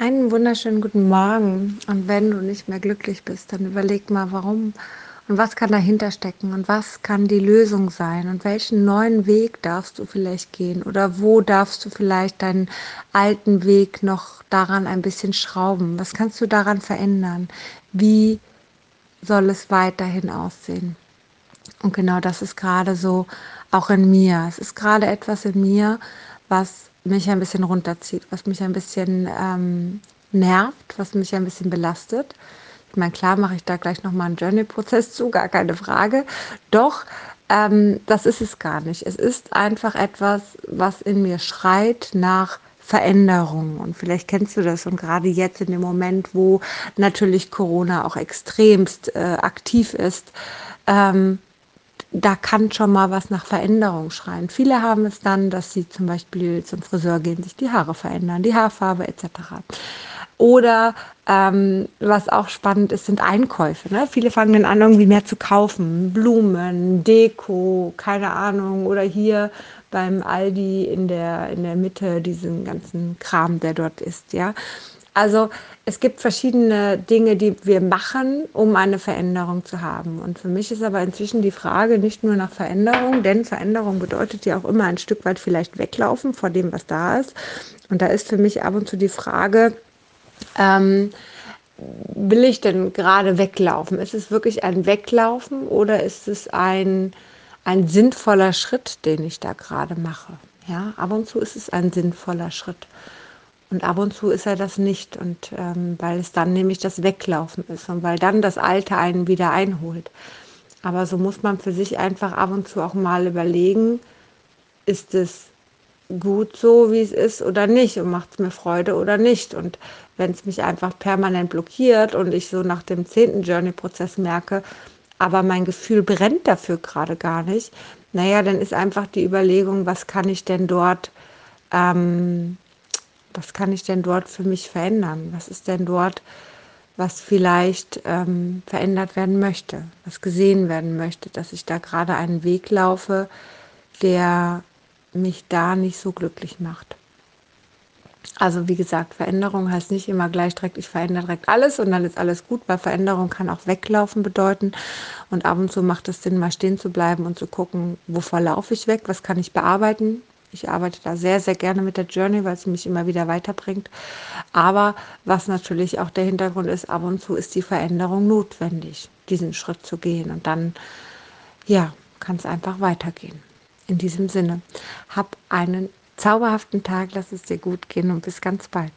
Einen wunderschönen guten Morgen. Und wenn du nicht mehr glücklich bist, dann überleg mal, warum und was kann dahinter stecken und was kann die Lösung sein und welchen neuen Weg darfst du vielleicht gehen oder wo darfst du vielleicht deinen alten Weg noch daran ein bisschen schrauben? Was kannst du daran verändern? Wie soll es weiterhin aussehen? Und genau das ist gerade so auch in mir. Es ist gerade etwas in mir, was mich ein bisschen runterzieht, was mich ein bisschen ähm, nervt, was mich ein bisschen belastet. Ich meine, klar mache ich da gleich nochmal einen Journey-Prozess zu, gar keine Frage. Doch, ähm, das ist es gar nicht. Es ist einfach etwas, was in mir schreit nach Veränderung. Und vielleicht kennst du das. Und gerade jetzt in dem Moment, wo natürlich Corona auch extremst äh, aktiv ist, ähm, da kann schon mal was nach Veränderung schreien. Viele haben es dann, dass sie zum Beispiel zum Friseur gehen, sich die Haare verändern, die Haarfarbe etc. Oder ähm, was auch spannend ist, sind Einkäufe. Ne? Viele fangen dann an, irgendwie mehr zu kaufen. Blumen, Deko, keine Ahnung. Oder hier beim Aldi in der, in der Mitte diesen ganzen Kram, der dort ist. Ja? Also es gibt verschiedene Dinge, die wir machen, um eine Veränderung zu haben. Und für mich ist aber inzwischen die Frage nicht nur nach Veränderung, denn Veränderung bedeutet ja auch immer ein Stück weit vielleicht weglaufen vor dem, was da ist. Und da ist für mich ab und zu die Frage, ähm, will ich denn gerade weglaufen? Ist es wirklich ein Weglaufen oder ist es ein, ein sinnvoller Schritt, den ich da gerade mache? Ja, ab und zu ist es ein sinnvoller Schritt. Und ab und zu ist er das nicht. Und ähm, weil es dann nämlich das Weglaufen ist und weil dann das Alte einen wieder einholt. Aber so muss man für sich einfach ab und zu auch mal überlegen, ist es gut so, wie es ist oder nicht und macht es mir Freude oder nicht. Und wenn es mich einfach permanent blockiert und ich so nach dem zehnten Journey-Prozess merke, aber mein Gefühl brennt dafür gerade gar nicht, naja, dann ist einfach die Überlegung, was kann ich denn dort ähm, was kann ich denn dort für mich verändern? Was ist denn dort, was vielleicht ähm, verändert werden möchte, was gesehen werden möchte, dass ich da gerade einen Weg laufe, der mich da nicht so glücklich macht. Also wie gesagt, Veränderung heißt nicht immer gleich direkt, ich verändere direkt alles und dann ist alles gut, weil Veränderung kann auch weglaufen bedeuten. Und ab und zu macht es Sinn, mal stehen zu bleiben und zu gucken, wovor laufe ich weg, was kann ich bearbeiten, ich arbeite da sehr, sehr gerne mit der Journey, weil es mich immer wieder weiterbringt. Aber was natürlich auch der Hintergrund ist, ab und zu ist die Veränderung notwendig, diesen Schritt zu gehen. Und dann, ja, kann es einfach weitergehen. In diesem Sinne, hab einen zauberhaften Tag, lass es dir gut gehen und bis ganz bald.